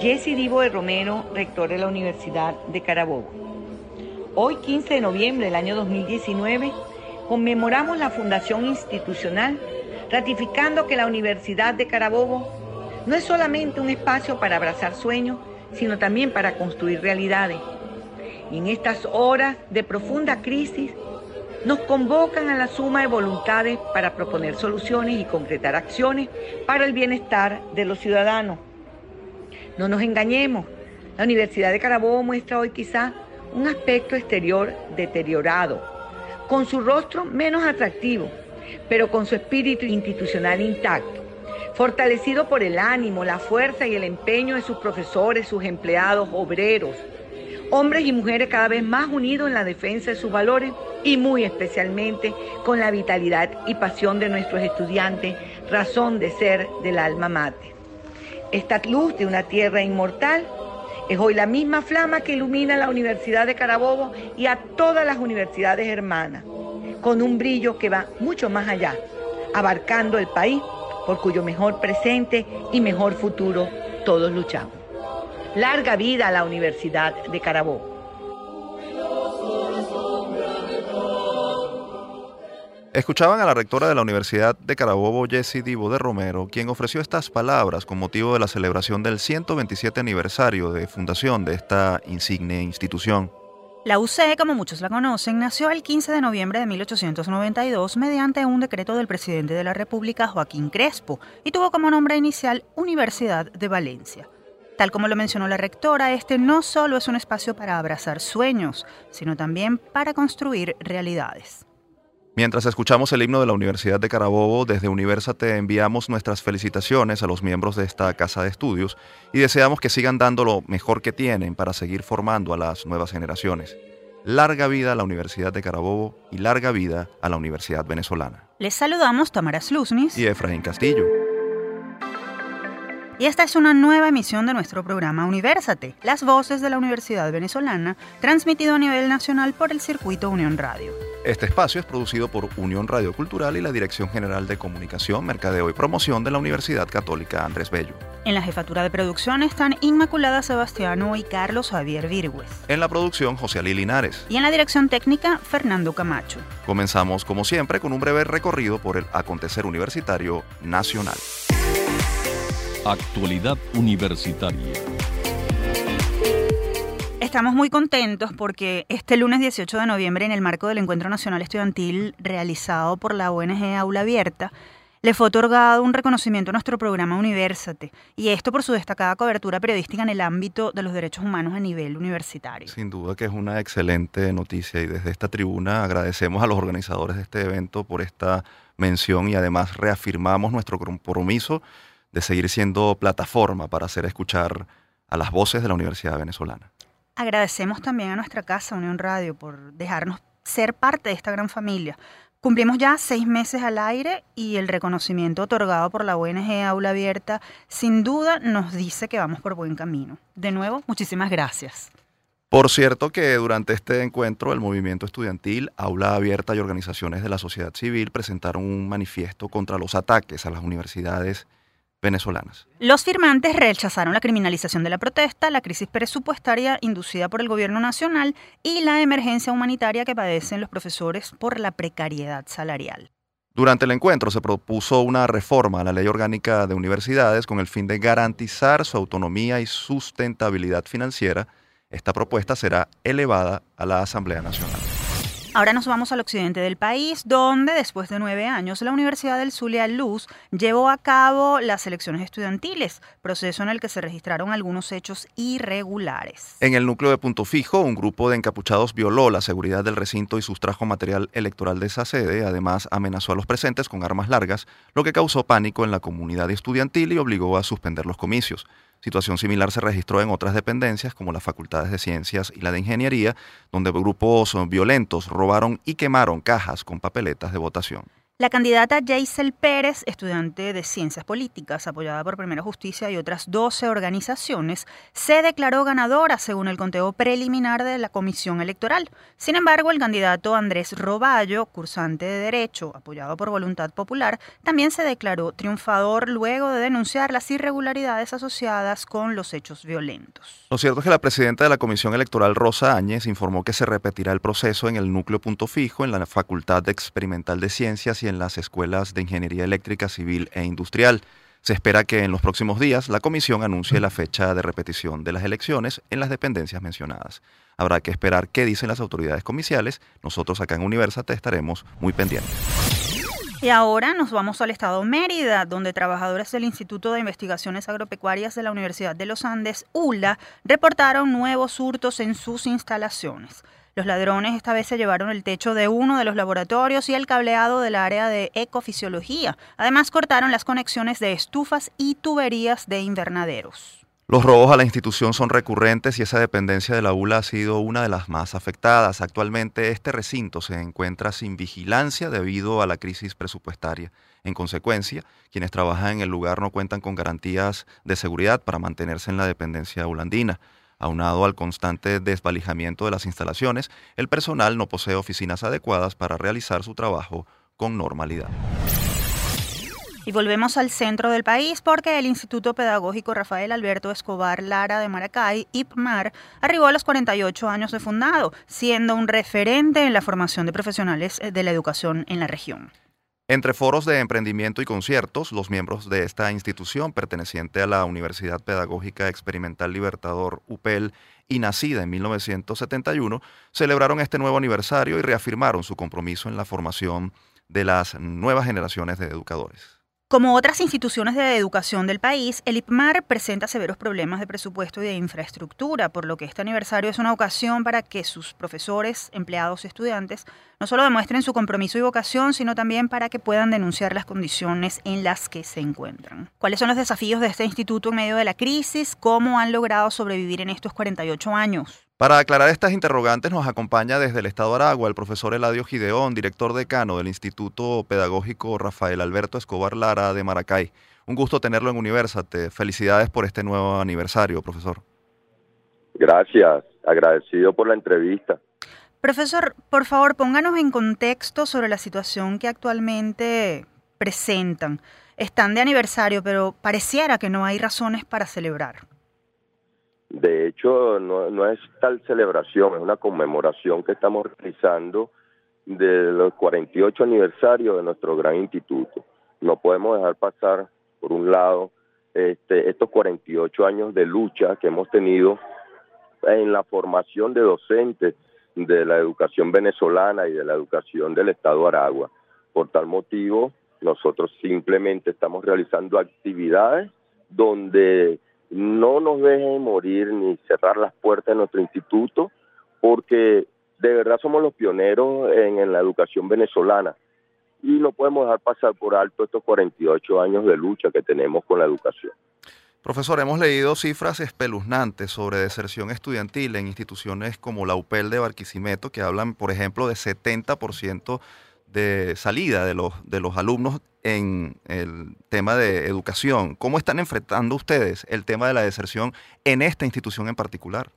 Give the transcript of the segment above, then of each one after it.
Jesse Divo de Romero, rector de la Universidad de Carabobo. Hoy, 15 de noviembre del año 2019, conmemoramos la fundación institucional, ratificando que la Universidad de Carabobo no es solamente un espacio para abrazar sueños, sino también para construir realidades. Y en estas horas de profunda crisis, nos convocan a la suma de voluntades para proponer soluciones y concretar acciones para el bienestar de los ciudadanos. No nos engañemos, la Universidad de Carabobo muestra hoy quizá un aspecto exterior deteriorado, con su rostro menos atractivo, pero con su espíritu institucional intacto, fortalecido por el ánimo, la fuerza y el empeño de sus profesores, sus empleados, obreros, hombres y mujeres cada vez más unidos en la defensa de sus valores y muy especialmente con la vitalidad y pasión de nuestros estudiantes, razón de ser del alma mater. Esta luz de una tierra inmortal es hoy la misma flama que ilumina la Universidad de Carabobo y a todas las universidades hermanas, con un brillo que va mucho más allá, abarcando el país por cuyo mejor presente y mejor futuro todos luchamos. Larga vida a la Universidad de Carabobo. Escuchaban a la rectora de la Universidad de Carabobo, Jessie Divo de Romero, quien ofreció estas palabras con motivo de la celebración del 127 aniversario de fundación de esta insigne institución. La UC, como muchos la conocen, nació el 15 de noviembre de 1892 mediante un decreto del presidente de la República, Joaquín Crespo, y tuvo como nombre inicial Universidad de Valencia. Tal como lo mencionó la rectora, este no solo es un espacio para abrazar sueños, sino también para construir realidades. Mientras escuchamos el himno de la Universidad de Carabobo, desde Universate enviamos nuestras felicitaciones a los miembros de esta casa de estudios y deseamos que sigan dando lo mejor que tienen para seguir formando a las nuevas generaciones. Larga vida a la Universidad de Carabobo y larga vida a la Universidad Venezolana. Les saludamos Tamara Slusnis y Efraín Castillo. Y esta es una nueva emisión de nuestro programa Universate, las voces de la Universidad Venezolana, transmitido a nivel nacional por el circuito Unión Radio. Este espacio es producido por Unión Radio Cultural y la Dirección General de Comunicación, Mercadeo y Promoción de la Universidad Católica Andrés Bello. En la jefatura de producción están Inmaculada Sebastiano y Carlos Javier Virgües. En la producción, José Ali Linares. Y en la dirección técnica, Fernando Camacho. Comenzamos, como siempre, con un breve recorrido por el acontecer universitario nacional. Actualidad Universitaria. Estamos muy contentos porque este lunes 18 de noviembre, en el marco del Encuentro Nacional Estudiantil realizado por la ONG Aula Abierta, le fue otorgado un reconocimiento a nuestro programa Universate, y esto por su destacada cobertura periodística en el ámbito de los derechos humanos a nivel universitario. Sin duda que es una excelente noticia y desde esta tribuna agradecemos a los organizadores de este evento por esta mención y además reafirmamos nuestro compromiso de seguir siendo plataforma para hacer escuchar a las voces de la Universidad Venezolana. Agradecemos también a nuestra casa, Unión Radio, por dejarnos ser parte de esta gran familia. Cumplimos ya seis meses al aire y el reconocimiento otorgado por la ONG Aula Abierta sin duda nos dice que vamos por buen camino. De nuevo, muchísimas gracias. Por cierto que durante este encuentro el movimiento estudiantil, Aula Abierta y organizaciones de la sociedad civil presentaron un manifiesto contra los ataques a las universidades venezolanas. Los firmantes rechazaron la criminalización de la protesta, la crisis presupuestaria inducida por el gobierno nacional y la emergencia humanitaria que padecen los profesores por la precariedad salarial. Durante el encuentro se propuso una reforma a la ley orgánica de universidades con el fin de garantizar su autonomía y sustentabilidad financiera. Esta propuesta será elevada a la Asamblea Nacional. Ahora nos vamos al occidente del país, donde después de nueve años la Universidad del Zulia Luz llevó a cabo las elecciones estudiantiles, proceso en el que se registraron algunos hechos irregulares. En el núcleo de Punto Fijo, un grupo de encapuchados violó la seguridad del recinto y sustrajo material electoral de esa sede. Además, amenazó a los presentes con armas largas, lo que causó pánico en la comunidad estudiantil y obligó a suspender los comicios. Situación similar se registró en otras dependencias como las facultades de ciencias y la de ingeniería, donde grupos violentos robaron y quemaron cajas con papeletas de votación. La candidata Jaisel Pérez, estudiante de Ciencias Políticas, apoyada por Primera Justicia y otras 12 organizaciones, se declaró ganadora según el conteo preliminar de la Comisión Electoral. Sin embargo, el candidato Andrés Roballo, cursante de Derecho, apoyado por Voluntad Popular, también se declaró triunfador luego de denunciar las irregularidades asociadas con los hechos violentos. Lo cierto es que la presidenta de la Comisión Electoral, Rosa Áñez, informó que se repetirá el proceso en el núcleo punto fijo en la Facultad Experimental de Ciencias y en las escuelas de Ingeniería Eléctrica, Civil e Industrial. Se espera que en los próximos días la comisión anuncie la fecha de repetición de las elecciones en las dependencias mencionadas. Habrá que esperar qué dicen las autoridades comiciales. Nosotros acá en Universate estaremos muy pendientes. Y ahora nos vamos al estado Mérida, donde trabajadores del Instituto de Investigaciones Agropecuarias de la Universidad de los Andes, ULA, reportaron nuevos hurtos en sus instalaciones. Los ladrones esta vez se llevaron el techo de uno de los laboratorios y el cableado del área de ecofisiología. Además, cortaron las conexiones de estufas y tuberías de invernaderos. Los robos a la institución son recurrentes y esa dependencia de la ULA ha sido una de las más afectadas. Actualmente este recinto se encuentra sin vigilancia debido a la crisis presupuestaria. En consecuencia, quienes trabajan en el lugar no cuentan con garantías de seguridad para mantenerse en la dependencia ulandina. Aunado al constante desvalijamiento de las instalaciones, el personal no posee oficinas adecuadas para realizar su trabajo con normalidad. Y volvemos al centro del país porque el Instituto Pedagógico Rafael Alberto Escobar Lara de Maracay, IPMAR, arribó a los 48 años de fundado, siendo un referente en la formación de profesionales de la educación en la región. Entre foros de emprendimiento y conciertos, los miembros de esta institución, perteneciente a la Universidad Pedagógica Experimental Libertador UPEL y nacida en 1971, celebraron este nuevo aniversario y reafirmaron su compromiso en la formación de las nuevas generaciones de educadores. Como otras instituciones de educación del país, el IPMAR presenta severos problemas de presupuesto y de infraestructura, por lo que este aniversario es una ocasión para que sus profesores, empleados y estudiantes no solo demuestren su compromiso y vocación, sino también para que puedan denunciar las condiciones en las que se encuentran. ¿Cuáles son los desafíos de este instituto en medio de la crisis? ¿Cómo han logrado sobrevivir en estos 48 años? Para aclarar estas interrogantes nos acompaña desde el Estado de Aragua el profesor Eladio Gideón, director decano del Instituto Pedagógico Rafael Alberto Escobar Lara de Maracay. Un gusto tenerlo en Universate. Felicidades por este nuevo aniversario, profesor. Gracias, agradecido por la entrevista. Profesor, por favor, pónganos en contexto sobre la situación que actualmente presentan. Están de aniversario, pero pareciera que no hay razones para celebrar. De hecho, no, es tal celebración, es una conmemoración que estamos realizando de los 48 aniversarios de nuestro gran instituto. No podemos dejar pasar, por un lado, este, estos 48 años de lucha que hemos tenido en la formación de docentes de la educación venezolana y de la educación del Estado Aragua. Por tal motivo, nosotros simplemente estamos realizando actividades donde no nos dejen morir ni cerrar las puertas de nuestro instituto, porque de verdad somos los pioneros en, la educación venezolana y no podemos dejar pasar por alto estos 48 años de lucha que tenemos con la educación. Profesor, hemos leído cifras espeluznantes sobre deserción estudiantil en instituciones como la UPEL de Barquisimeto, que hablan, por ejemplo, de 70% de salida de los, de los alumnos en el tema de educación. ¿Cómo están enfrentando ustedes el tema de la deserción en esta institución en particular?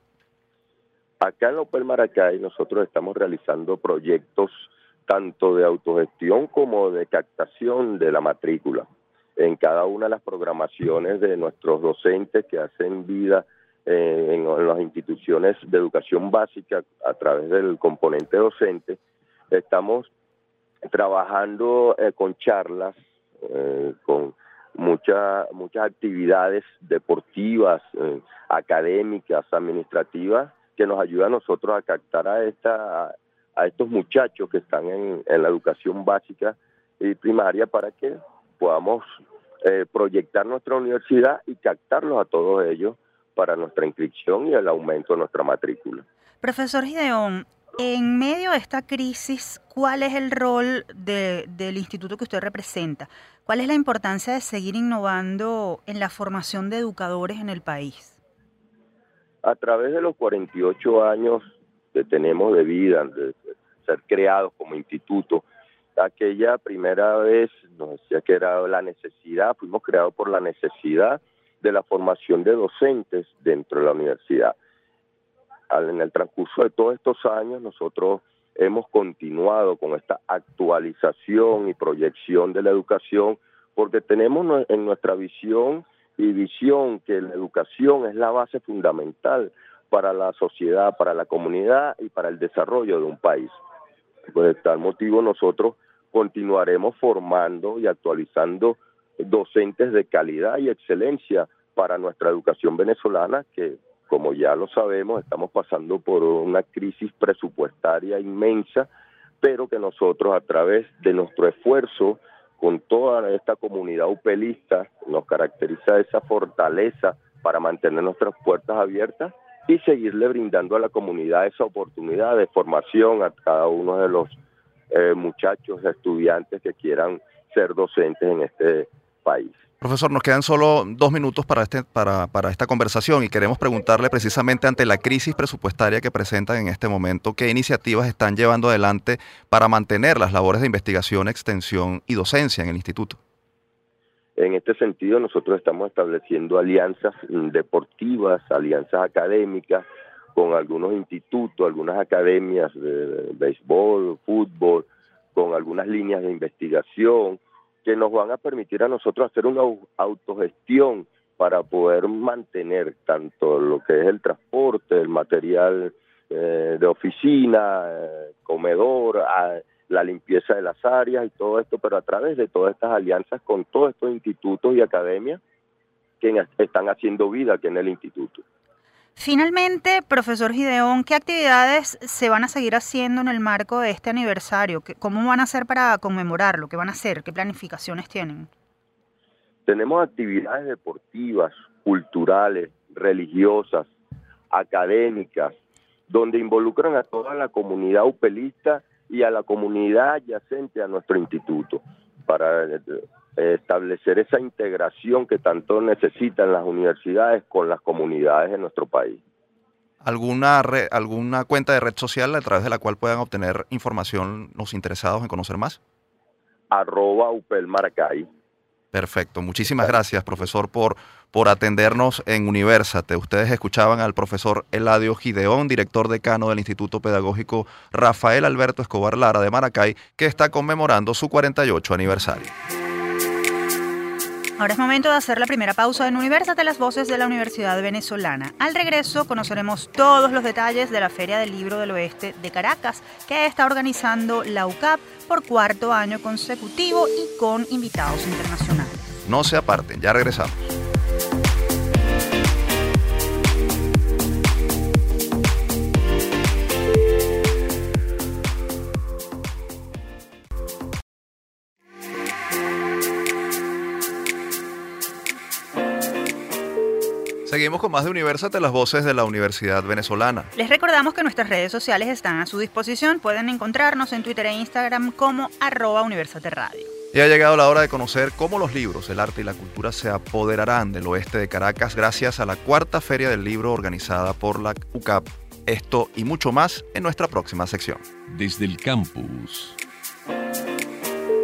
Acá en Opel Maracay nosotros estamos realizando proyectos tanto de autogestión como de captación de la matrícula en cada una de las programaciones de nuestros docentes que hacen vida eh, en, en las instituciones de educación básica a través del componente docente. Estamos trabajando eh, con charlas, eh, con muchas muchas actividades deportivas, eh, académicas, administrativas, que nos ayudan a nosotros a captar a, esta, a, estos muchachos que están en, en, la educación básica y primaria para que podamos proyectar nuestra universidad y captarlos a todos ellos para nuestra inscripción y el aumento de nuestra matrícula. Profesor Gideón, en medio de esta crisis, ¿cuál es el rol del instituto que usted representa? ¿Cuál es la importancia de seguir innovando en la formación de educadores en el país? A través de los 48 años que tenemos de vida, de ser creados como instituto, aquella primera vez nos decía que era la necesidad, fuimos creados por la necesidad de la formación de docentes dentro de la universidad. En el transcurso de todos estos años nosotros hemos continuado con esta actualización y proyección de la educación porque tenemos en nuestra visión y visión que la educación es la base fundamental para la sociedad, para la comunidad y para el desarrollo de un país. Por tal motivo nosotros continuaremos formando y actualizando docentes de calidad y excelencia para nuestra educación venezolana que como ya lo sabemos estamos pasando por una crisis presupuestaria inmensa pero que nosotros a través de nuestro esfuerzo con toda esta comunidad upelista nos caracteriza esa fortaleza para mantener nuestras puertas abiertas y seguirle brindando a la comunidad esa oportunidad de formación a cada uno de los eh, muchachos, estudiantes que quieran ser docentes en este país. Profesor, nos quedan solo dos minutos para, este, para, esta conversación y queremos preguntarle precisamente ante la crisis presupuestaria que presentan en este momento, ¿qué iniciativas están llevando adelante para mantener las labores de investigación, extensión y docencia en el instituto? En este sentido, nosotros estamos estableciendo alianzas deportivas, alianzas académicas con algunos institutos, algunas academias de béisbol, fútbol, con algunas líneas de investigación, que nos van a permitir a nosotros hacer una autogestión para poder mantener tanto lo que es el transporte, el material eh, de oficina, eh, comedor, la limpieza de las áreas y todo esto, pero a través de todas estas alianzas con todos estos institutos y academias que están haciendo vida aquí en el instituto. Finalmente, profesor Gideón, ¿qué actividades se van a seguir haciendo en el marco de este aniversario? ¿Cómo van a hacer para conmemorarlo? ¿Qué van a hacer? ¿Qué planificaciones tienen? Tenemos actividades deportivas, culturales, religiosas, académicas, donde involucran a toda la comunidad upelista y a la comunidad adyacente a nuestro instituto para eh, establecer esa integración que tanto necesitan las universidades con las comunidades de nuestro país. ¿Alguna, ¿Alguna cuenta de red social a través de la cual puedan obtener información los interesados en conocer más? Arroba Upel Maracay. Perfecto. Muchísimas gracias, profesor, por, por atendernos en Universate. Ustedes escuchaban al profesor Eladio Gideón, director decano del Instituto Pedagógico Rafael Alberto Escobar Lara de Maracay, que está conmemorando su 48 aniversario. Ahora es momento de hacer la primera pausa en Universate, las voces de la Universidad Venezolana. Al regreso conoceremos todos los detalles de la Feria del Libro del Oeste de Caracas, que está organizando la UCAP por cuarto año consecutivo y con invitados internacionales. No se aparten, ya regresamos. Seguimos con más de Universate, las voces de la Universidad Venezolana. Les recordamos que nuestras redes sociales están a su disposición. Pueden encontrarnos en Twitter e Instagram como arroba Universate Radio. Y ha llegado la hora de conocer cómo los libros, el arte y la cultura se apoderarán del oeste de Caracas gracias a la cuarta Feria del Libro organizada por la UCAP. Esto y mucho más en nuestra próxima sección. Desde el campus.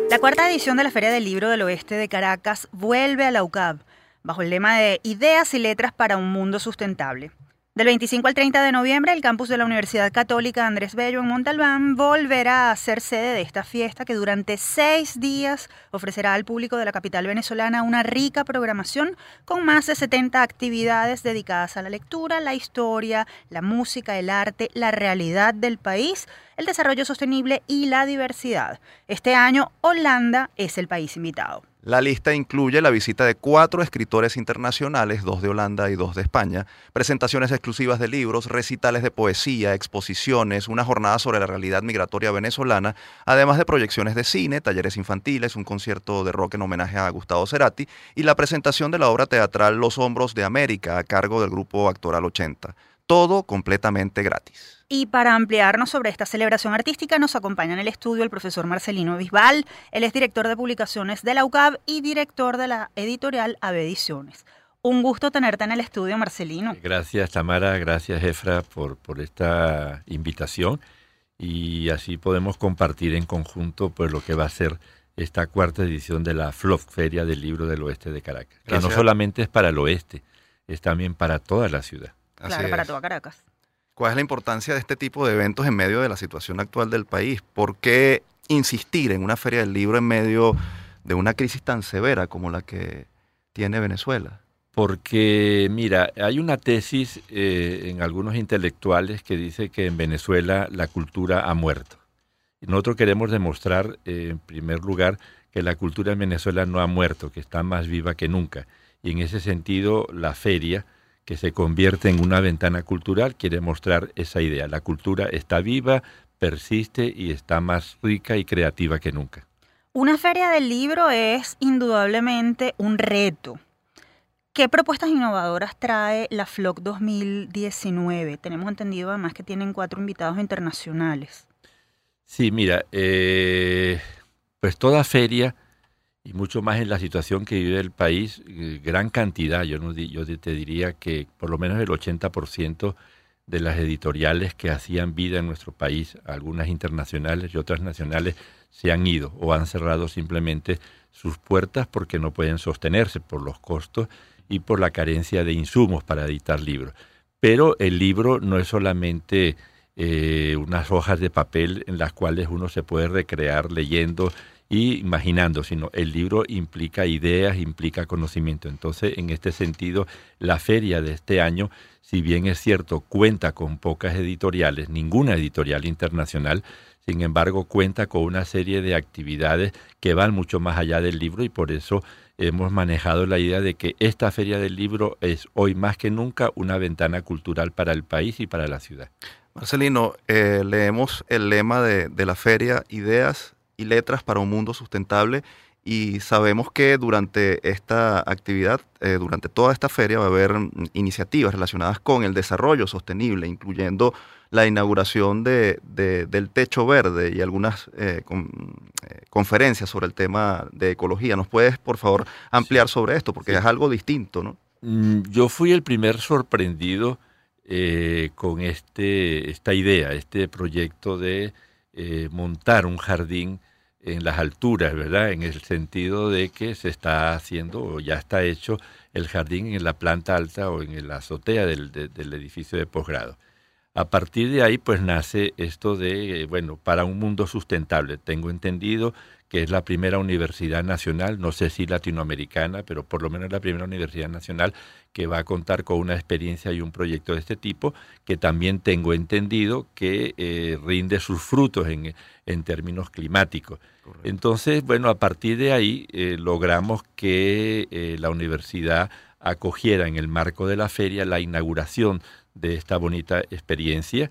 La cuarta edición de la Feria del Libro del Oeste de Caracas vuelve a la UCAP bajo el lema de Ideas y Letras para un Mundo Sustentable. Del 25 al 30 de noviembre, el campus de la Universidad Católica Andrés Bello en Montalbán volverá a ser sede de esta fiesta que durante seis días ofrecerá al público de la capital venezolana una rica programación con más de 70 actividades dedicadas a la lectura, la historia, la música, el arte, la realidad del país, el desarrollo sostenible y la diversidad. Este año, Holanda es el país invitado. La lista incluye la visita de cuatro escritores internacionales, dos de Holanda y dos de España, presentaciones exclusivas de libros, recitales de poesía, exposiciones, una jornada sobre la realidad migratoria venezolana, además de proyecciones de cine, talleres infantiles, un concierto de rock en homenaje a Gustavo Cerati y la presentación de la obra teatral Los Hombros de América a cargo del grupo Actoral 80. Todo completamente gratis. Y para ampliarnos sobre esta celebración artística nos acompaña en el estudio el profesor Marcelino Bisbal. Él es director de publicaciones de la UCAB y director de la editorial AB Ediciones. Un gusto tenerte en el estudio, Marcelino. Gracias, Tamara. Gracias, Efra, por, por esta invitación. y así podemos compartir en conjunto pues lo que va a ser esta cuarta edición de la FLOF, Feria del Libro del Oeste de Caracas. Que no solamente es para el oeste, es también para toda la ciudad. Claro, para toda Caracas. ¿Cuál es la importancia de este tipo de eventos en medio de la situación actual del país? ¿Por qué insistir en una feria del libro en medio de una crisis tan severa como la que tiene Venezuela? Porque, mira, hay una tesis eh, en algunos intelectuales que dice que en Venezuela la cultura ha muerto. Nosotros queremos demostrar, eh, en primer lugar, que la cultura en Venezuela no ha muerto, que está más viva que nunca. Y en ese sentido, la feria, que se convierte en una ventana cultural, quiere mostrar esa idea. La cultura está viva, persiste y está más rica y creativa que nunca. Una feria del libro es indudablemente un reto ¿Qué propuestas innovadoras trae la FLOC 2019? Tenemos entendido además que tienen cuatro invitados internacionales. Sí, mira, eh, pues toda feria y mucho más en la situación que vive el país, eh, gran cantidad, yo, no, yo te diría que por lo menos el 80% de las editoriales que hacían vida en nuestro país, algunas internacionales y otras nacionales, se han ido o han cerrado simplemente sus puertas porque no pueden sostenerse por los costos y por la carencia de insumos para editar libros. Pero el libro no es solamente eh, unas hojas de papel en las cuales uno se puede recrear leyendo y imaginando, sino el libro implica ideas, implica conocimiento. Entonces, en este sentido, la feria de este año, si bien es cierto, cuenta con pocas editoriales, ninguna editorial internacional, sin embargo, cuenta con una serie de actividades que van mucho más allá del libro y por eso hemos manejado la idea de que esta feria del libro es hoy más que nunca una ventana cultural para el país y para la ciudad. Marcelino, eh, leemos el lema de, la feria, Ideas y Letras para un Mundo Sustentable, y sabemos que durante esta actividad, eh, durante toda esta feria, va a haber iniciativas relacionadas con el desarrollo sostenible, incluyendo la inauguración de, del Techo Verde y algunas eh, eh, conferencias sobre el tema de ecología. ¿Nos puedes, por favor, ampliar sobre esto? Porque es algo distinto, ¿no? Mm, yo fui el primer sorprendido con este, esta idea, este proyecto de montar un jardín en las alturas, ¿verdad? En el sentido de que se está haciendo o ya está hecho el jardín en la planta alta o en la azotea del, del edificio de posgrado. A partir de ahí, pues nace esto de, bueno, para un mundo sustentable. Tengo entendido que es la primera universidad nacional, no sé si latinoamericana, pero por lo menos la primera universidad nacional que va a contar con una experiencia y un proyecto de este tipo, que también tengo entendido que eh, rinde sus frutos en, en términos climáticos. Entonces, bueno, a partir de ahí eh, logramos que eh, la universidad acogiera en el marco de la feria la inauguración de esta bonita experiencia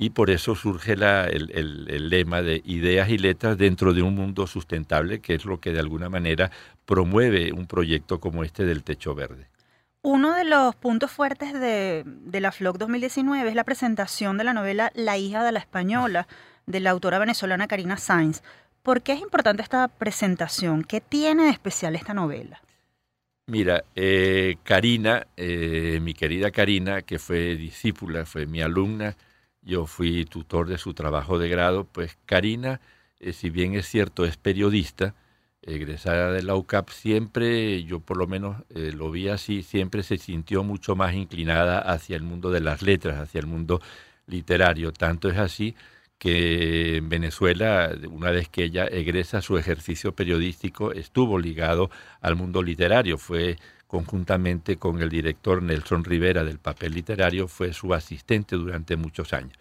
y por eso surge la, el, lema de ideas y letras dentro de un mundo sustentable, que es lo que de alguna manera promueve un proyecto como este del Techo Verde. Uno de los puntos fuertes de, de la FLOC 2019 es la presentación de la novela La hija de la española, de la autora venezolana Karina Sainz. ¿Por qué es importante esta presentación? ¿Qué tiene de especial esta novela? Mira, eh, Karina, eh, mi querida Karina, que fue discípula, fue mi alumna, yo fui tutor de su trabajo de grado, pues Karina, eh, si bien es cierto, es periodista, egresada de la UCAP, siempre, yo por lo menos lo vi así, siempre se sintió mucho más inclinada hacia el mundo de las letras, hacia el mundo literario. Tanto es así que en Venezuela, una vez que ella egresa su ejercicio periodístico, estuvo ligado al mundo literario, fue conjuntamente con el director Nelson Rivera del papel literario, fue su asistente durante muchos años.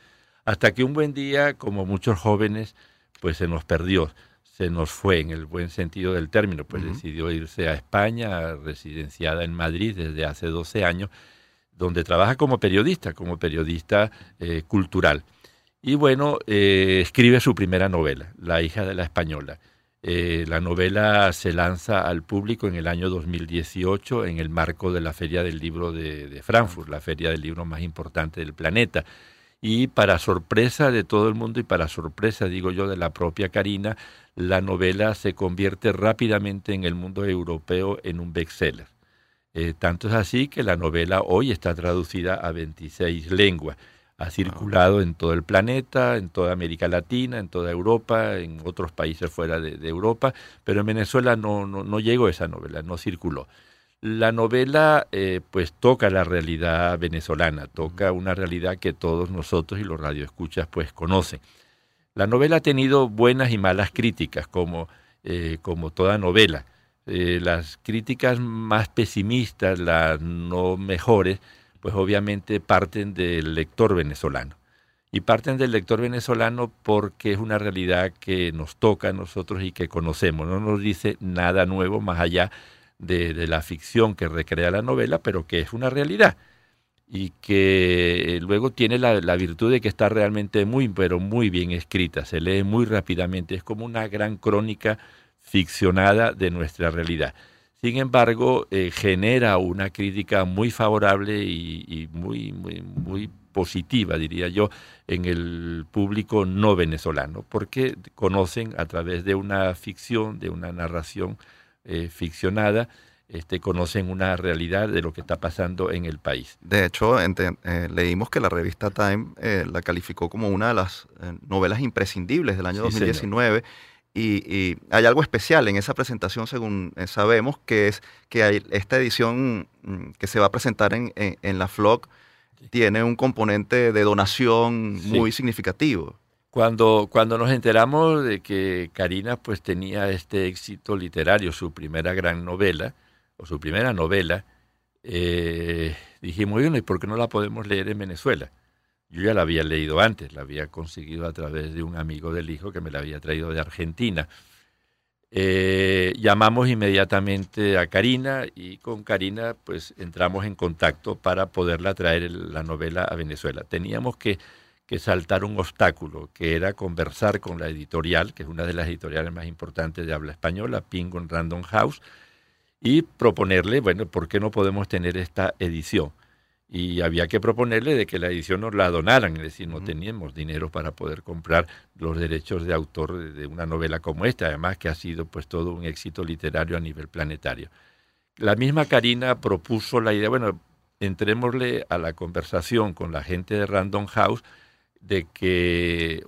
Hasta que un buen día, como muchos jóvenes, pues se nos perdió, se nos fue en el buen sentido del término, pues decidió irse a España, residenciada en Madrid desde hace 12 años, donde trabaja como periodista, como periodista eh, cultural. Y bueno, eh, escribe su primera novela, La hija de la española. Eh, la novela se lanza al público en el año 2018 en el marco de la Feria del Libro de, Frankfurt, la feria del libro más importante del planeta. Y para sorpresa de todo el mundo y para sorpresa, digo yo, de la propia Karina, la novela se convierte rápidamente en el mundo europeo en un bestseller. Eh, tanto es así que la novela hoy está traducida a 26 lenguas ha circulado en todo el planeta, en toda América Latina, en toda Europa, en otros países fuera de, Europa, pero en Venezuela no, no, no, llegó esa novela, no circuló. La novela eh, pues toca la realidad venezolana, toca una realidad que todos nosotros y los radioescuchas pues conocen. La novela ha tenido buenas y malas críticas, como, eh, como toda novela. Eh, las críticas más pesimistas, las no mejores, pues obviamente parten del lector venezolano. Y parten del lector venezolano porque es una realidad que nos toca a nosotros y que conocemos. No nos dice nada nuevo más allá de, la ficción que recrea la novela, pero que es una realidad. Y que luego tiene la, la virtud de que está realmente muy, pero muy bien escrita. Se lee muy rápidamente. Es como una gran crónica ficcionada de nuestra realidad. Sin embargo, eh, genera una crítica muy favorable y, muy, muy, muy positiva, diría yo, en el público no venezolano, porque conocen a través de una ficción, de una narración eh, ficcionada, este, conocen una realidad de lo que está pasando en el país. De hecho, eh, leímos que la revista Time la calificó como una de las novelas imprescindibles del año 2019. Y, hay algo especial en esa presentación, según eh, sabemos, que es que hay esta edición mm, que se va a presentar en, la FLOC tiene un componente de donación muy significativo. Cuando, cuando nos enteramos de que Karina pues tenía este éxito literario, su primera gran novela, o su primera novela, eh, dijimos, bueno, ¿y por qué no la podemos leer en Venezuela? Yo ya la había leído antes, la había conseguido a través de un amigo del hijo que me la había traído de Argentina. Eh, llamamos inmediatamente a Karina y con Karina pues entramos en contacto para poderla traer la novela a Venezuela. Teníamos que, que saltar un obstáculo, que era conversar con la editorial, que es una de las editoriales más importantes de habla española, Penguin Random House, y proponerle, bueno, ¿por qué no podemos tener esta edición? Y había que proponerle de que la edición nos la donaran, es decir, no teníamos dinero para poder comprar los derechos de autor de una novela como esta, además que ha sido pues todo un éxito literario a nivel planetario. La misma Karina propuso la idea, bueno, entrémosle a la conversación con la gente de Random House de que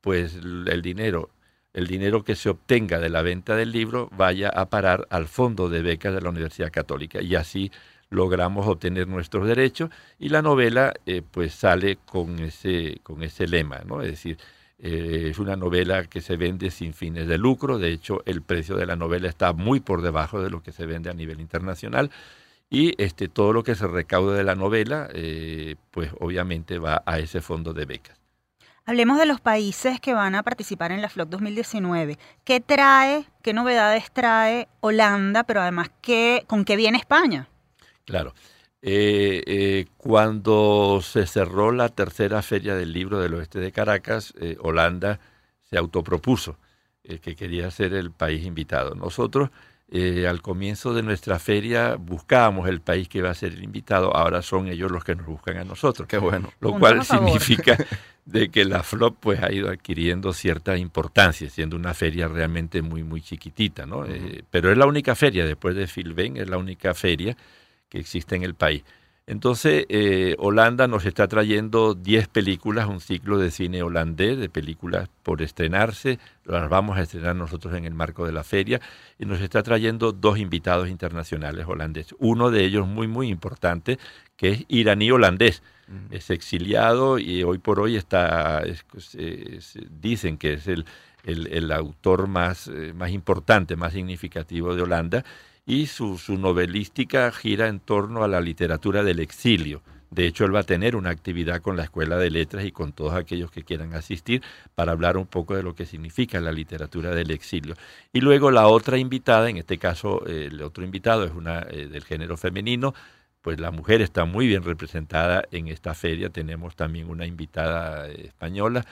pues el dinero el dinero que se obtenga de la venta del libro vaya a parar al fondo de becas de la Universidad Católica y así logramos obtener nuestros derechos y la novela eh, pues sale con ese, con ese lema, ¿no? Es decir, eh, es una novela que se vende sin fines de lucro, de hecho el precio de la novela está muy por debajo de lo que se vende a nivel internacional y este, todo lo que se recauda de la novela eh, pues obviamente va a ese fondo de becas. Hablemos de los países que van a participar en la FLOC 2019. ¿Qué trae, qué novedades trae Holanda, pero además qué, con qué viene España? Claro. Eh, eh, cuando se cerró la tercera feria del libro del oeste de Caracas, eh, Holanda se autopropuso que quería ser el país invitado. Nosotros al comienzo de nuestra feria buscábamos el país que iba a ser el invitado, ahora son ellos los que nos buscan a nosotros. Qué bueno. Lo cual significa de que la FLOP pues ha ido adquiriendo cierta importancia, siendo una feria realmente muy muy chiquitita, ¿no? pero es la única feria después de Filben, es la única feria que existe en el país. Entonces, eh, Holanda nos está trayendo 10 películas, un ciclo de cine holandés, de películas por estrenarse, las vamos a estrenar nosotros en el marco de la feria, y nos está trayendo dos invitados internacionales holandeses. Uno de ellos muy, muy importante, que es iraní holandés. Es exiliado y hoy por hoy está, dicen que es el, el, autor más, eh, más importante, más significativo de Holanda y su, novelística gira en torno a la literatura del exilio. De hecho, él va a tener una actividad con la Escuela de Letras y con todos aquellos que quieran asistir para hablar un poco de lo que significa la literatura del exilio. Y luego la otra invitada, en este caso el otro invitado es una eh, del género femenino, pues la mujer está muy bien representada en esta feria. Tenemos también una invitada eh, española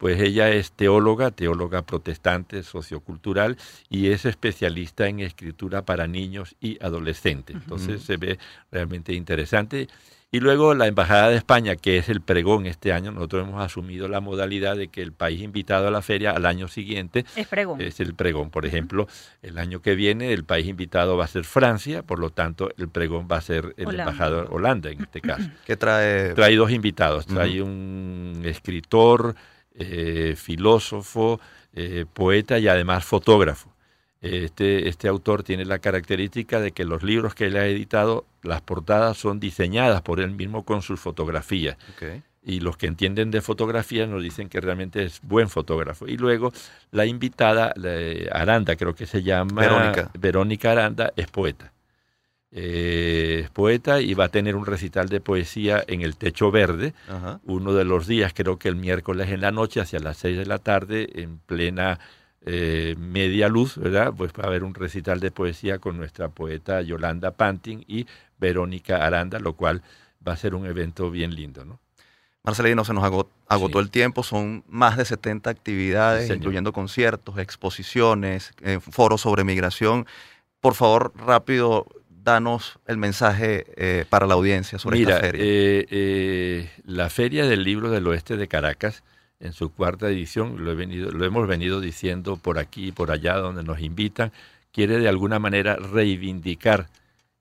pues ella es teóloga, teóloga protestante, sociocultural y es especialista en escritura para niños y adolescentes. Entonces se ve realmente interesante. Y luego la Embajada de España, que es el pregón este año, nosotros hemos asumido la modalidad de que el país invitado a la feria al año siguiente es, pregón. es el pregón. Por ejemplo, el año que viene el país invitado va a ser Francia, por lo tanto el pregón va a ser el embajador Holanda en este caso. ¿Qué trae? Trae dos invitados, trae un escritor, eh, filósofo, eh, poeta y además fotógrafo. Este, este autor tiene la característica de que los libros que él ha editado, las portadas son diseñadas por él mismo con sus fotografías. Y los que entienden de fotografía nos dicen que realmente es buen fotógrafo. Y luego la invitada, Aranda, creo que se llama Verónica, Verónica Aranda, es poeta. Eh, es poeta y va a tener un recital de poesía en el Techo Verde, uno de los días, creo que el miércoles en la noche, hacia las seis de la tarde, en plena eh, media luz, ¿verdad? Pues va a haber un recital de poesía con nuestra poeta Yolanda Panting y Verónica Aranda, lo cual va a ser un evento bien lindo, ¿no? Marcelino, se nos agotó, el tiempo, son más de 70 actividades, incluyendo conciertos, exposiciones, eh, foros sobre migración. Por favor, rápido, danos el mensaje eh, para la audiencia sobre esta feria. la Feria del Libro del Oeste de Caracas en su cuarta edición, lo, he venido, lo hemos venido diciendo por aquí y por allá donde nos invitan, quiere de alguna manera reivindicar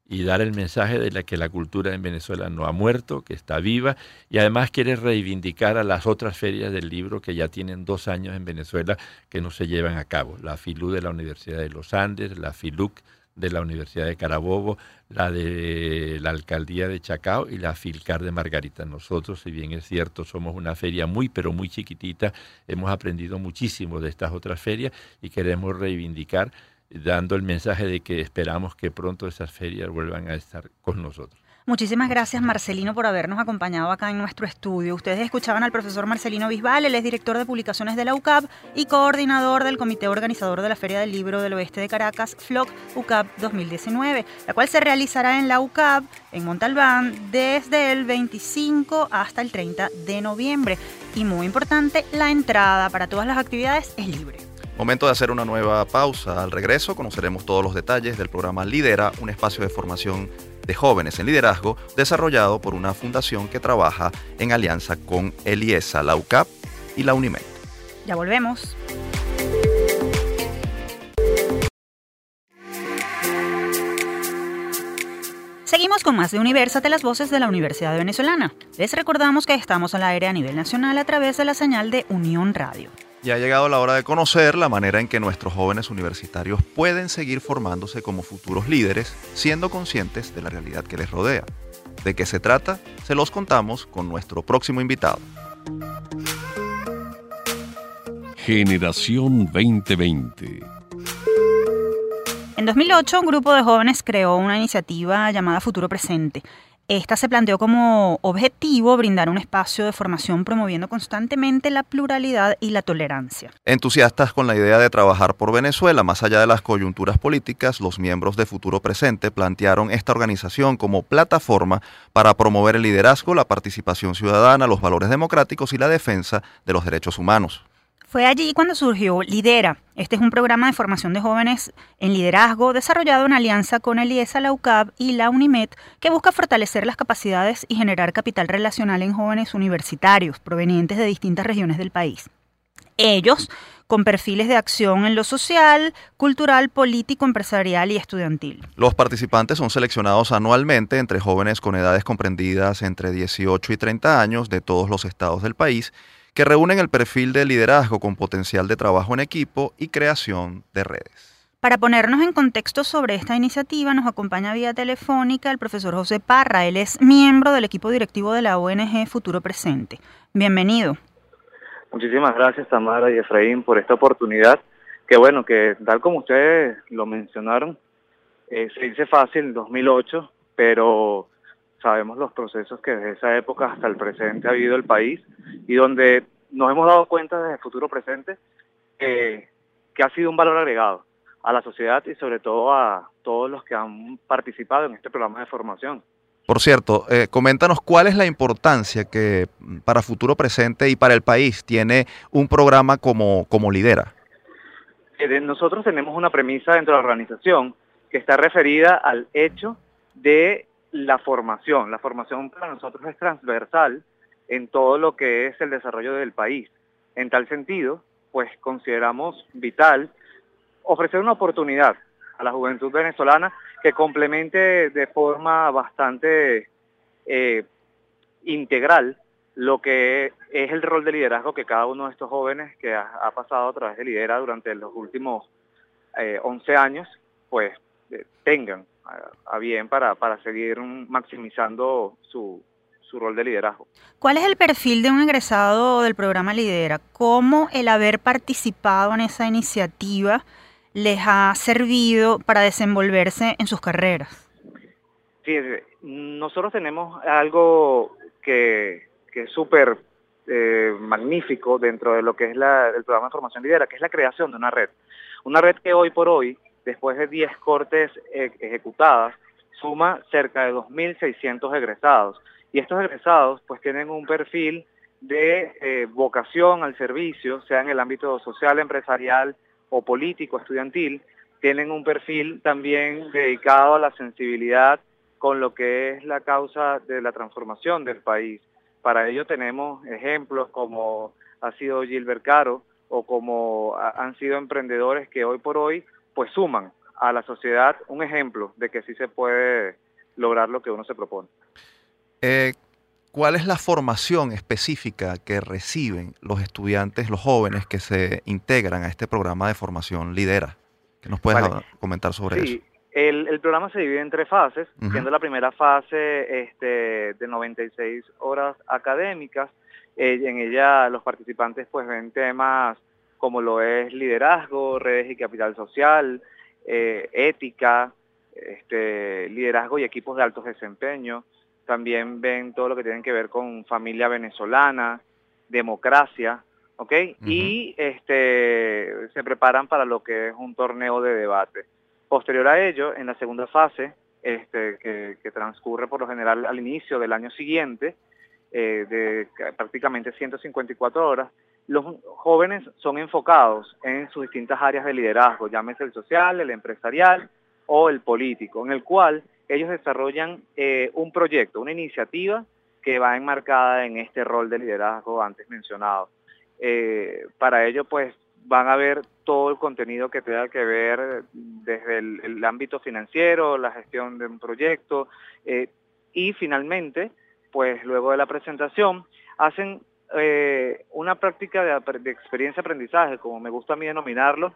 y dar el mensaje de la que la cultura en Venezuela no ha muerto, que está viva, y además quiere reivindicar a las otras ferias del libro que ya tienen dos años en Venezuela que no se llevan a cabo, la FILU de la Universidad de los Andes, la FILUC de la Universidad de Carabobo, la de la Alcaldía de Chacao y la Filcar de Margarita. Nosotros, si bien es cierto, somos una feria muy, pero muy chiquitita, hemos aprendido muchísimo de estas otras ferias y queremos reivindicar dando el mensaje de que esperamos que pronto esas ferias vuelvan a estar con nosotros. Muchísimas gracias Marcelino por habernos acompañado acá en nuestro estudio. Ustedes escuchaban al profesor Marcelino Bisbal, él es director de publicaciones de la UCAP y coordinador del comité organizador de la Feria del Libro del Oeste de Caracas, FLOC UCAP 2019, la cual se realizará en la UCAP, en Montalbán, desde el 25 hasta el 30 de noviembre. Y muy importante, la entrada para todas las actividades es libre. Momento de hacer una nueva pausa. Al regreso conoceremos todos los detalles del programa Lidera, un espacio de formación de jóvenes en liderazgo desarrollado por una fundación que trabaja en alianza con Eliesa, la UCAP y la UNIMED. Ya volvemos. Seguimos con más de Universate, las voces de la Universidad Venezolana. Les recordamos que estamos al aire a nivel nacional a través de la señal de Unión Radio. Ya ha llegado la hora de conocer la manera en que nuestros jóvenes universitarios pueden seguir formándose como futuros líderes, siendo conscientes de la realidad que les rodea. ¿De qué se trata? Se los contamos con nuestro próximo invitado. Generación 2020. En 2008, un grupo de jóvenes creó una iniciativa llamada Futuro Presente esta se planteó como objetivo brindar un espacio de formación promoviendo constantemente la pluralidad y la tolerancia. Entusiastas con la idea de trabajar por Venezuela, más allá de las coyunturas políticas, los miembros de Futuro Presente plantearon esta organización como plataforma para promover el liderazgo, la participación ciudadana, los valores democráticos y la defensa de los derechos humanos. Fue allí cuando surgió Lidera. Este es un programa de formación de jóvenes en liderazgo desarrollado en alianza con el IESA, la UCAB y la UNIMED, que busca fortalecer las capacidades y generar capital relacional en jóvenes universitarios provenientes de distintas regiones del país. Ellos con perfiles de acción en lo social, cultural, político, empresarial y estudiantil. Los participantes son seleccionados anualmente entre jóvenes con edades comprendidas entre 18 y 30 años de todos los estados del país que reúnen el perfil de liderazgo con potencial de trabajo en equipo y creación de redes. Para ponernos en contexto sobre esta iniciativa, nos acompaña vía telefónica el profesor José Parra. Él es miembro del equipo directivo de la ONG Futuro Presente. Bienvenido. Muchísimas gracias, Tamara y Efraín, por esta oportunidad. Que bueno, que tal como ustedes lo mencionaron, eh, se dice fácil, 2008, pero sabemos los procesos que desde esa época hasta el presente ha habido el país y donde nos hemos dado cuenta desde el futuro presente que ha sido un valor agregado a la sociedad y sobre todo a todos los que han participado en este programa de formación. Por cierto, eh, coméntanos cuál es la importancia que para futuro presente y para el país tiene un programa como, como Lidera. Eh, nosotros tenemos una premisa dentro de la organización que está referida al hecho de la formación. La formación para nosotros es transversal en todo lo que es el desarrollo del país. En tal sentido, pues consideramos vital ofrecer una oportunidad a la juventud venezolana que complemente de forma bastante eh, integral lo que es el rol de liderazgo que cada uno de estos jóvenes que ha, pasado a través de lidera durante los últimos eh, 11 años, pues eh, tengan a, bien para, para seguir maximizando su, su rol de liderazgo. ¿Cuál es el perfil de un egresado del programa Lidera? ¿Cómo el haber participado en esa iniciativa les ha servido para desenvolverse en sus carreras? Sí, nosotros tenemos algo que, es súper eh, magnífico dentro de lo que es la, el programa de formación lidera, que es la creación de una red. Una red que hoy por hoy, después de 10 cortes eh, ejecutadas, suma cerca de 2.600 egresados. Y estos egresados pues tienen un perfil de eh, vocación al servicio, sea en el ámbito social, empresarial o político, estudiantil, tienen un perfil también dedicado a la sensibilidad con lo que es la causa de la transformación del país. Para ello tenemos ejemplos como ha sido Gilbert Caro o como han sido emprendedores que hoy por hoy pues suman a la sociedad un ejemplo de que sí se puede lograr lo que uno se propone. Eh, ¿Cuál es la formación específica que reciben los estudiantes, los jóvenes que se integran a este programa de formación Lidera? ¿Qué nos puedes comentar sobre sí. El, el, programa se divide en tres fases, siendo la primera fase este, de 96 horas académicas. Eh, en ella los participantes pues ven temas como lo es liderazgo, redes y capital social, eh, ética, este, liderazgo y equipos de alto desempeño, también ven todo lo que tiene que ver con familia venezolana, democracia, ¿ok? Y este, se preparan para lo que es un torneo de debate. Posterior a ello, en la segunda fase, este, que, transcurre por lo general al inicio del año siguiente, eh, de prácticamente 154 horas, los jóvenes son enfocados en sus distintas áreas de liderazgo, llámese el social, el empresarial o el político, en el cual ellos desarrollan eh, un proyecto, una iniciativa que va enmarcada en este rol de liderazgo antes mencionado. Eh, para ello, pues, van a ver todo el contenido que tenga que ver desde el, ámbito financiero, la gestión de un proyecto, eh, y finalmente, pues, luego de la presentación, hacen una práctica de, experiencia aprendizaje, como me gusta a mí denominarlo,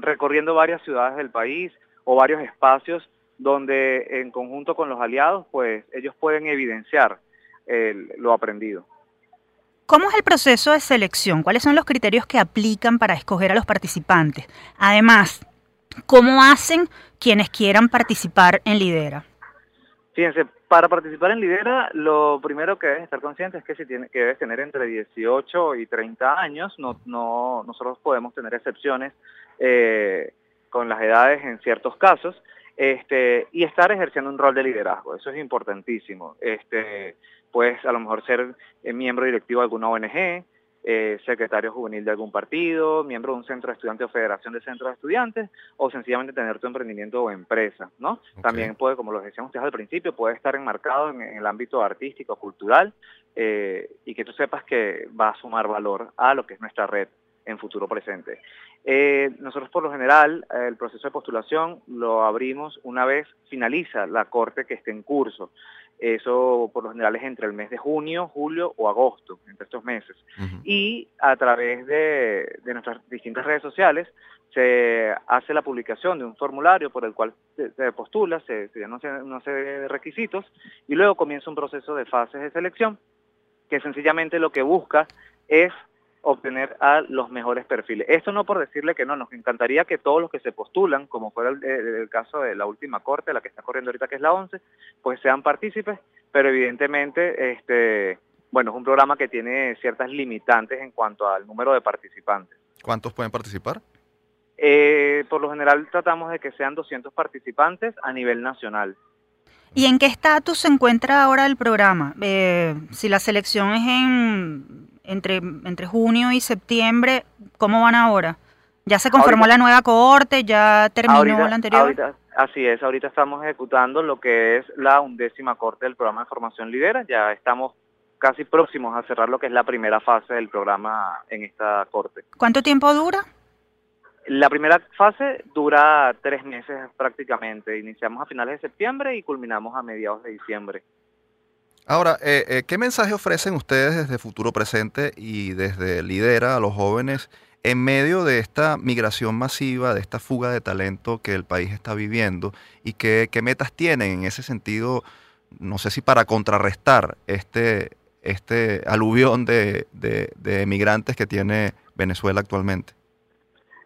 recorriendo varias ciudades del país o varios espacios donde en conjunto con los aliados, pues ellos pueden evidenciar lo aprendido. ¿Cómo es el proceso de selección? ¿Cuáles son los criterios que aplican para escoger a los participantes? Además, ¿cómo hacen quienes quieran participar en Lidera? Fíjense, para participar en Lidera, lo primero que debes estar consciente es que, si tiene, debes tener entre 18 y 30 años. No, no, nosotros podemos tener excepciones eh, con las edades en ciertos casos este, y estar ejerciendo un rol de liderazgo, eso es importantísimo. Este, puedes a lo mejor ser eh, miembro directivo de alguna ONG, eh, secretario juvenil de algún partido, miembro de un centro de estudiantes o federación de centros de estudiantes, o sencillamente tener tu emprendimiento o empresa, ¿no? También puede, como lo decíamos ustedes al principio, puede estar enmarcado en, el ámbito artístico, cultural, eh, y que tú sepas que va a sumar valor a lo que es nuestra red en futuro presente. Eh, nosotros por lo general el proceso de postulación lo abrimos una vez finaliza la corte que esté en curso. Eso por lo general es entre el mes de junio, julio o agosto, entre estos meses. Y a través de, nuestras distintas redes sociales se hace la publicación de un formulario por el cual se, postula, se, se anuncian una serie de requisitos y luego comienza un proceso de fases de selección que sencillamente lo que busca es obtener a los mejores perfiles. Esto no por decirle que no, nos encantaría que todos los que se postulan, como fue el, caso de la última corte, la que está corriendo ahorita que es la 11, pues sean partícipes, pero evidentemente, este, bueno, es un programa que tiene ciertas limitantes en cuanto al número de participantes. ¿Cuántos pueden participar? Eh, por lo general tratamos de que sean 200 participantes a nivel nacional. ¿Y en qué estatus se encuentra ahora el programa? Eh, si la selección es en entre, entre junio y septiembre, ¿cómo van ahora? ¿Ya se conformó la nueva cohorte? ¿Ya terminó la anterior? así es, ahorita estamos ejecutando lo que es la undécima corte del programa de formación lidera. Ya estamos casi próximos a cerrar lo que es la primera fase del programa en esta corte. ¿Cuánto tiempo dura? La primera fase dura tres meses prácticamente. Iniciamos a finales de septiembre y culminamos a mediados de diciembre. Ahora, eh, eh, ¿qué mensaje ofrecen ustedes desde Futuro Presente y desde Lidera a los jóvenes en medio de esta migración masiva, de esta fuga de talento que el país está viviendo? ¿Y qué, metas tienen en ese sentido, no sé si para contrarrestar este, este aluvión de, de, migrantes que tiene Venezuela actualmente?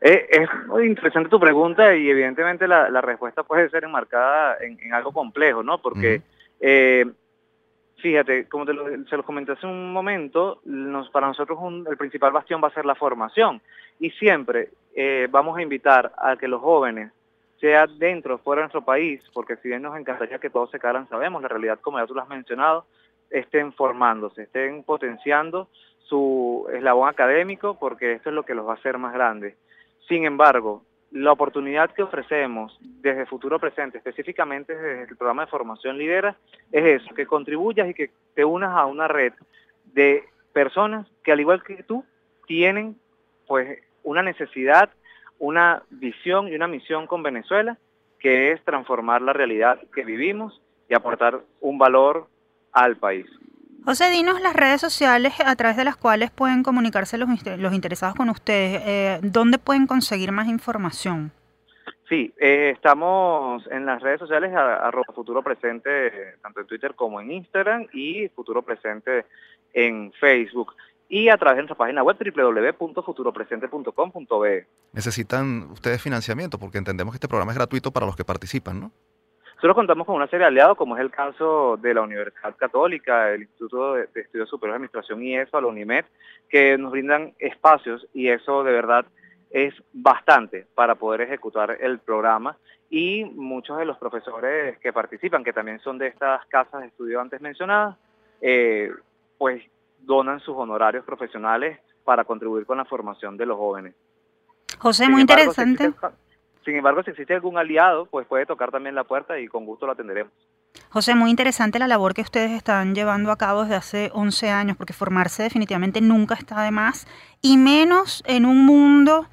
Eh, es muy interesante tu pregunta y evidentemente la, respuesta puede ser enmarcada en, algo complejo, ¿no? Porque Fíjate, como te lo, se lo comenté hace un momento, para nosotros el principal bastión va a ser la formación y siempre eh, vamos a invitar a que los jóvenes, sea dentro o fuera de nuestro país, porque si bien nos encantaría que todos se quedaran, sabemos la realidad, como ya tú lo has mencionado, estén formándose, estén potenciando su eslabón académico, porque esto es lo que los va a hacer más grandes. Sin embargo, la oportunidad que ofrecemos desde Futuro Presente, específicamente desde el programa de formación Lidera, es eso, que contribuyas y que te unas a una red de personas que al igual que tú tienen pues una necesidad, una visión y una misión con Venezuela, que es transformar la realidad que vivimos y aportar un valor al país. José, dinos las redes sociales a través de las cuales pueden comunicarse los, los interesados con ustedes. Eh, ¿Dónde pueden conseguir más información? Sí, eh, estamos en las redes sociales arroba Futuro Presente, tanto en Twitter como en Instagram, y Futuro Presente en Facebook. Y a través de nuestra página web www.futuropresente.com.be. ¿Necesitan ustedes financiamiento? Porque entendemos que este programa es gratuito para los que participan, ¿no? Nosotros contamos con una serie de aliados, como es el caso de la Universidad Católica, el Instituto de, Estudios Superiores de Administración y eso, la UNIMED, que nos brindan espacios y eso de verdad es bastante para poder ejecutar el programa y muchos de los profesores que participan, que también son de estas casas de estudio antes mencionadas, eh, pues donan sus honorarios profesionales para contribuir con la formación de los jóvenes. José, muy interesante. Sin embargo, si existe algún aliado, pues puede tocar también la puerta y con gusto lo atenderemos. José, muy interesante la labor que ustedes están llevando a cabo desde hace 11 años, porque formarse definitivamente nunca está de más, y menos en un mundo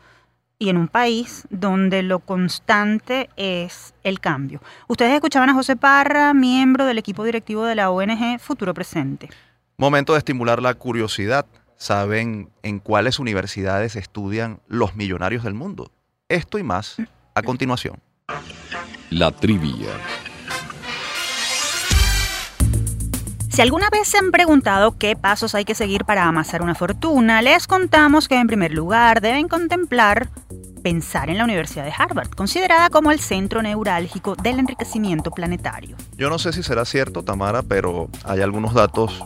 y en un país donde lo constante es el cambio. Ustedes escuchaban a José Parra, miembro del equipo directivo de la ONG Futuro Presente. Momento de estimular la curiosidad. ¿Saben en cuáles universidades estudian los millonarios del mundo? Esto y más a continuación. La trivia. Si alguna vez se han preguntado qué pasos hay que seguir para amasar una fortuna, les contamos que en primer lugar deben contemplar pensar en la Universidad de Harvard, considerada como el centro neurálgico del enriquecimiento planetario. Yo no sé si será cierto, Tamara, pero hay algunos datos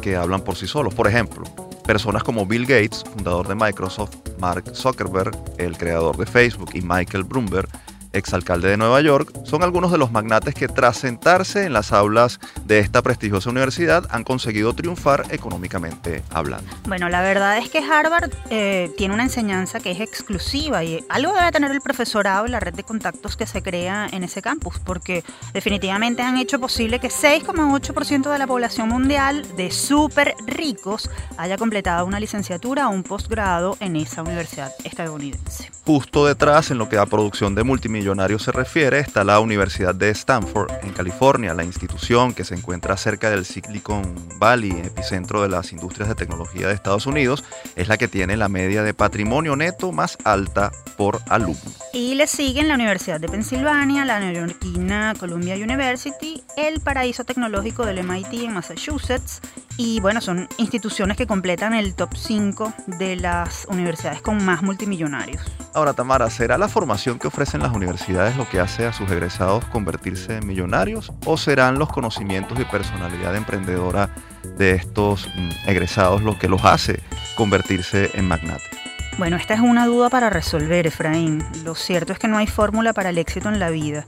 que hablan por sí solos. Por ejemplo, personas como Bill Gates, fundador de Microsoft, Mark Zuckerberg, el creador de Facebook, y Michael Bloomberg, exalcalde de Nueva York, son algunos de los magnates que tras sentarse en las aulas de esta prestigiosa universidad han conseguido triunfar económicamente hablando. Bueno, la verdad es que Harvard eh, tiene una enseñanza que es exclusiva y algo debe tener el profesorado y la red de contactos que se crea en ese campus, porque definitivamente han hecho posible que 6,8% de la población mundial de súper ricos haya completado una licenciatura o un posgrado en esa universidad estadounidense. Justo detrás, en lo que a producción de multimillonarios se refiere, está la Universidad de Stanford, en California, la institución que se encuentra cerca del Silicon Valley, epicentro de las industrias de tecnología de Estados Unidos, es la que tiene la media de patrimonio neto más alta por alumno. Y le siguen la Universidad de Pensilvania, la neoyorquina Columbia University, el paraíso tecnológico del MIT en Massachusetts, y bueno, son instituciones que completan el top 5 de las universidades con más multimillonarios. Ahora, Tamara, ¿será la formación que ofrecen las universidades lo que hace a sus egresados convertirse en millonarios o serán los conocimientos y personalidad emprendedora de estos mm, egresados lo que los hace convertirse en magnates? Bueno, esta es una duda para resolver, Efraín. Lo cierto es que no hay fórmula para el éxito en la vida.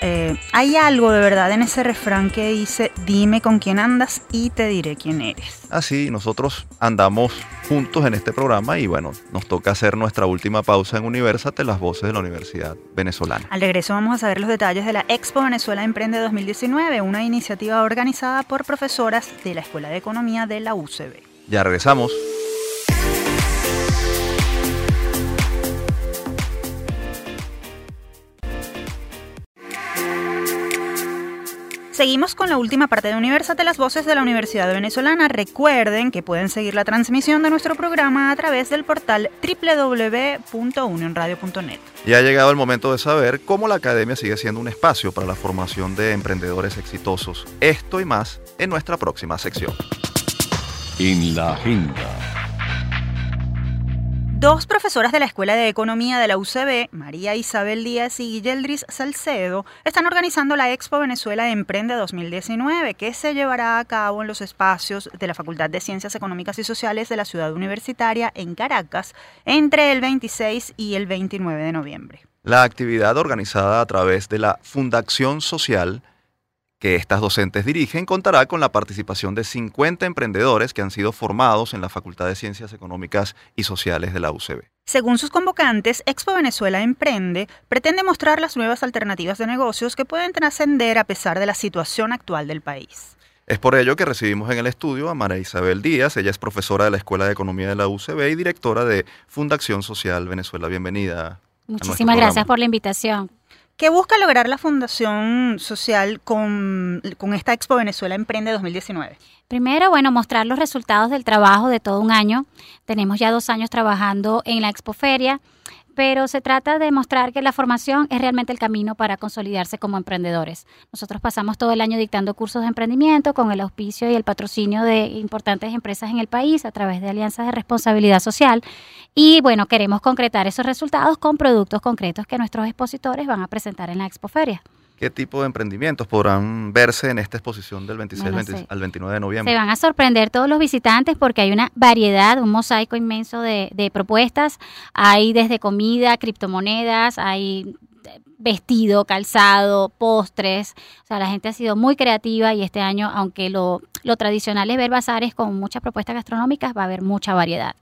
Eh, hay algo de verdad en ese refrán que dice, dime con quién andas y te diré quién eres. Así, nosotros andamos juntos en este programa y bueno, nos toca hacer nuestra última pausa en Universate, las voces de la Universidad Venezolana. Al regreso vamos a saber los detalles de la Expo Venezuela Emprende 2019, una iniciativa organizada por profesoras de la Escuela de Economía de la UCB. Ya regresamos. Seguimos con la última parte de Universate, las voces de la Universidad Venezolana. Recuerden que pueden seguir la transmisión de nuestro programa a través del portal www.unionradio.net. Ya ha llegado el momento de saber cómo la academia sigue siendo un espacio para la formación de emprendedores exitosos. Esto y más en nuestra próxima sección. En la agenda. Dos profesoras de la Escuela de Economía de la UCB, María Isabel Díaz y Guilleldris Salcedo, están organizando la Expo Venezuela Emprende 2019, que se llevará a cabo en los espacios de la Facultad de Ciencias Económicas y Sociales de la Ciudad Universitaria en Caracas entre el 26 y el 29 de noviembre. La actividad organizada a través de la Fundación Social que estas docentes dirigen contará con la participación de 50 emprendedores que han sido formados en la Facultad de Ciencias Económicas y Sociales de la UCB. Según sus convocantes, Expo Venezuela Emprende pretende mostrar las nuevas alternativas de negocios que pueden trascender a pesar de la situación actual del país. Es por ello que recibimos en el estudio a María Isabel Díaz. Ella es profesora de la Escuela de Economía de la UCB y directora de Fundación Social Venezuela. Bienvenida. Muchísimas gracias por la invitación. ¿Qué busca lograr la Fundación Social con, esta Expo Venezuela Emprende 2019? Primero, bueno, mostrar los resultados del trabajo de todo un año. Tenemos ya dos años trabajando en la Expoferia pero se trata de mostrar que la formación es realmente el camino para consolidarse como emprendedores. Nosotros pasamos todo el año dictando cursos de emprendimiento con el auspicio y el patrocinio de importantes empresas en el país a través de alianzas de responsabilidad social y bueno, queremos concretar esos resultados con productos concretos que nuestros expositores van a presentar en la Expoferia. ¿Qué tipo de emprendimientos podrán verse en esta exposición del 26 al 29 de noviembre? Se van a sorprender todos los visitantes porque hay una variedad, un mosaico inmenso de, de propuestas. Hay desde comida, criptomonedas, hay vestido, calzado, postres. O sea, la gente ha sido muy creativa y este año, aunque lo, lo tradicional es ver bazares con muchas propuestas gastronómicas, va a haber mucha variedad.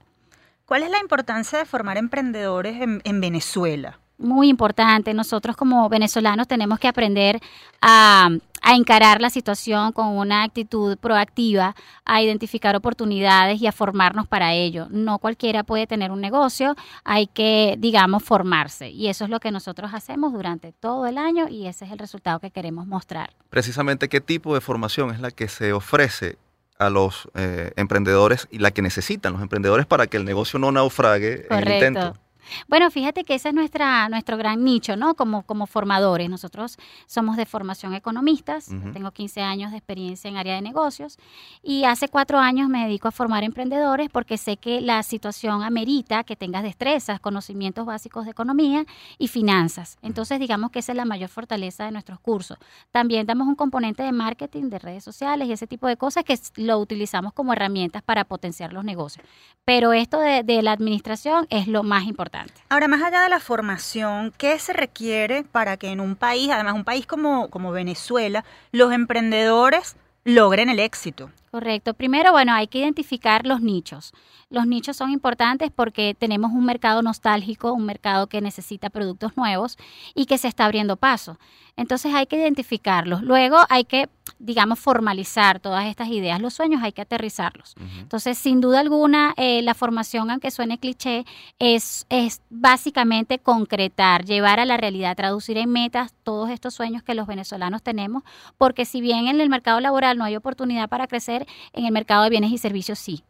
¿Cuál es la importancia de formar emprendedores en, en Venezuela? Muy importante. Nosotros como venezolanos tenemos que aprender a, encarar la situación con una actitud proactiva, a identificar oportunidades y a formarnos para ello. No cualquiera puede tener un negocio, hay que, digamos, formarse. Y eso es lo que nosotros hacemos durante todo el año y ese es el resultado que queremos mostrar. Precisamente, ¿qué tipo de formación es la que se ofrece a los eh, emprendedores y la que necesitan los emprendedores para que el negocio no naufrague en el intento? Bueno, fíjate que ese es nuestra, nuestro gran nicho, ¿no? Como, como formadores. Nosotros somos de formación economistas, tengo 15 años de experiencia en área de negocios y hace cuatro años me dedico a formar emprendedores porque sé que la situación amerita que tengas destrezas, conocimientos básicos de economía y finanzas. Entonces, digamos que esa es la mayor fortaleza de nuestros cursos. También damos un componente de marketing, de redes sociales y ese tipo de cosas que lo utilizamos como herramientas para potenciar los negocios. Pero esto de, de la administración es lo más importante. Ahora, más allá de la formación, ¿qué se requiere para que en un país, además un país como, como Venezuela, los emprendedores logren el éxito? Correcto. Primero, bueno, hay que identificar los nichos. Los nichos son importantes porque tenemos un mercado nostálgico, un mercado que necesita productos nuevos y que se está abriendo paso. Entonces hay que identificarlos. Luego hay que, digamos, formalizar todas estas ideas. Los sueños hay que aterrizarlos. Entonces, sin duda alguna, eh, la formación, aunque suene cliché, es, es básicamente concretar, llevar a la realidad, traducir en metas todos estos sueños que los venezolanos tenemos, porque si bien en el mercado laboral no hay oportunidad para crecer, en el mercado de bienes y servicios sí.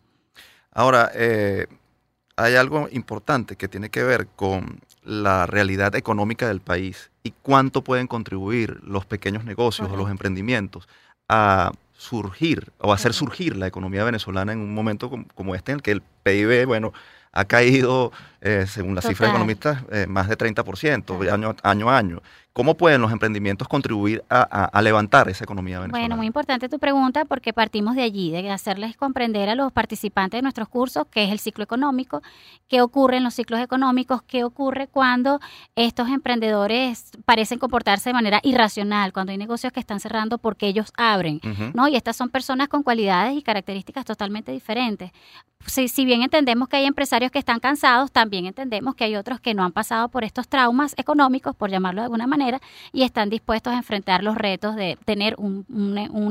Ahora, eh, hay algo importante que tiene que ver con la realidad económica del país y cuánto pueden contribuir los pequeños negocios o los emprendimientos a surgir o hacer surgir la economía venezolana en un momento como, este en el que el PIB, bueno, ha caído, eh, según las cifras economistas, eh, más de 30% año, año a año. ¿Cómo pueden los emprendimientos contribuir a, levantar esa economía venezolana? Bueno, muy importante tu pregunta porque partimos de allí, de hacerles comprender a los participantes de nuestros cursos qué es el ciclo económico, qué ocurre en los ciclos económicos, qué ocurre cuando estos emprendedores parecen comportarse de manera irracional, cuando hay negocios que están cerrando porque ellos abren, ¿no? Y estas son personas con cualidades y características totalmente diferentes si, bien entendemos que hay empresarios que están cansados, también entendemos que hay otros que no han pasado por estos traumas económicos, por llamarlo de alguna manera, y están dispuestos a enfrentar los retos de tener un,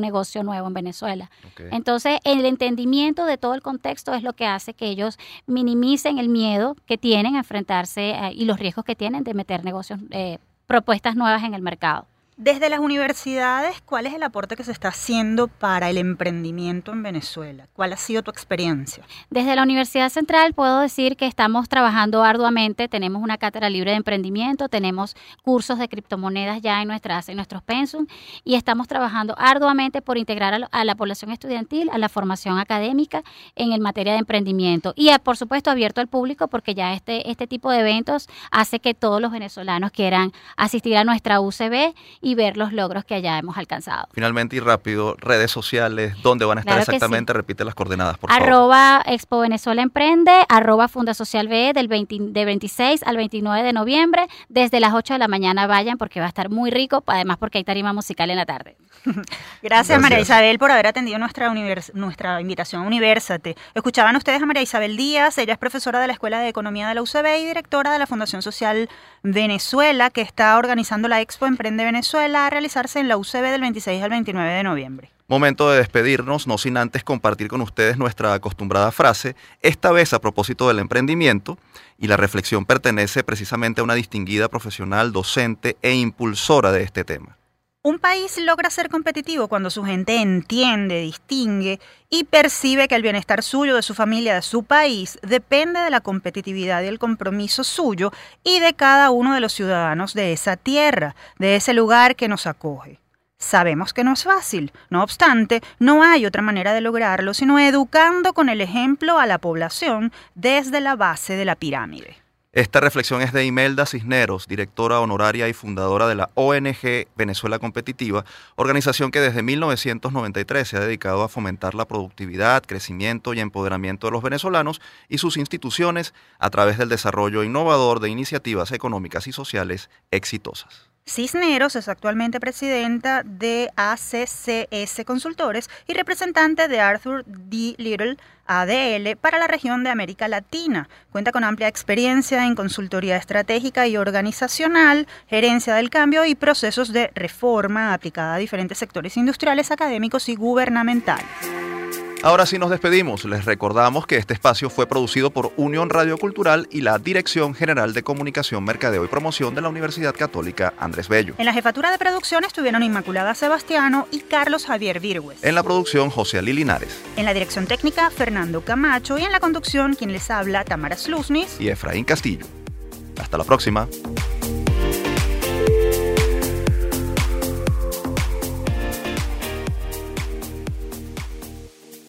negocio nuevo en Venezuela. Entonces, el entendimiento de todo el contexto es lo que hace que ellos minimicen el miedo que tienen a enfrentarse eh, y los riesgos que tienen de meter negocios, eh, propuestas nuevas en el mercado. Desde las universidades, ¿cuál es el aporte que se está haciendo para el emprendimiento en Venezuela? ¿Cuál ha sido tu experiencia? Desde la Universidad Central puedo decir que estamos trabajando arduamente, tenemos una cátedra libre de emprendimiento, tenemos cursos de criptomonedas ya en, nuestras, en nuestros pensum y estamos trabajando arduamente por integrar a, la población estudiantil a la formación académica en el materia de emprendimiento y eh, por supuesto abierto al público porque ya este, este tipo de eventos hace que todos los venezolanos quieran asistir a nuestra UCB y ver los logros que allá hemos alcanzado. Finalmente y rápido, redes sociales, ¿dónde van a estar exactamente? Repite las coordenadas, por favor. Arroba Expo Venezuela Emprende, arroba Funda Social BE del 26 al 29 de noviembre. Desde las 8 de la mañana vayan porque va a estar muy rico, además porque hay tarima musical en la tarde. Gracias, María Isabel por haber atendido nuestra, nuestra invitación a Universate. Escuchaban ustedes a María Isabel Díaz, ella es profesora de la Escuela de Economía de la UCB y directora de la Fundación Social Venezuela, que está organizando la Expo Emprende Venezuela a realizarse en la UCB del 26 al 29 de noviembre. Momento de despedirnos, no sin antes compartir con ustedes nuestra acostumbrada frase, esta vez a propósito del emprendimiento, y la reflexión pertenece precisamente a una distinguida profesional, docente e impulsora de este tema. Un país logra ser competitivo cuando su gente entiende, distingue y percibe que el bienestar suyo, de su familia, de su país, depende de la competitividad y el compromiso suyo y de cada uno de los ciudadanos de esa tierra, de ese lugar que nos acoge. Sabemos que no es fácil, no obstante, no hay otra manera de lograrlo sino educando con el ejemplo a la población desde la base de la pirámide. Esta reflexión es de Imelda Cisneros, directora honoraria y fundadora de la ONG Venezuela Competitiva, organización que desde 1993 se ha dedicado a fomentar la productividad, crecimiento y empoderamiento de los venezolanos y sus instituciones a través del desarrollo innovador de iniciativas económicas y sociales exitosas. Cisneros es actualmente presidenta de ACCS Consultores y representante de Arthur D. Little ADL para la región de América Latina. Cuenta con amplia experiencia en consultoría estratégica y organizacional, gerencia del cambio y procesos de reforma aplicada a diferentes sectores industriales, académicos y gubernamentales. Ahora sí nos despedimos. Les recordamos que este espacio fue producido por Unión Radio Cultural y la Dirección General de Comunicación, Mercadeo y Promoción de la Universidad Católica Andrés Bello. En la jefatura de producción estuvieron Inmaculada Sebastiano y Carlos Javier Virgües. En la producción, José Ali Linares. En la dirección técnica, Fernando Camacho. Y en la conducción, quien les habla, Tamara Slusnis. Y Efraín Castillo. Hasta la próxima.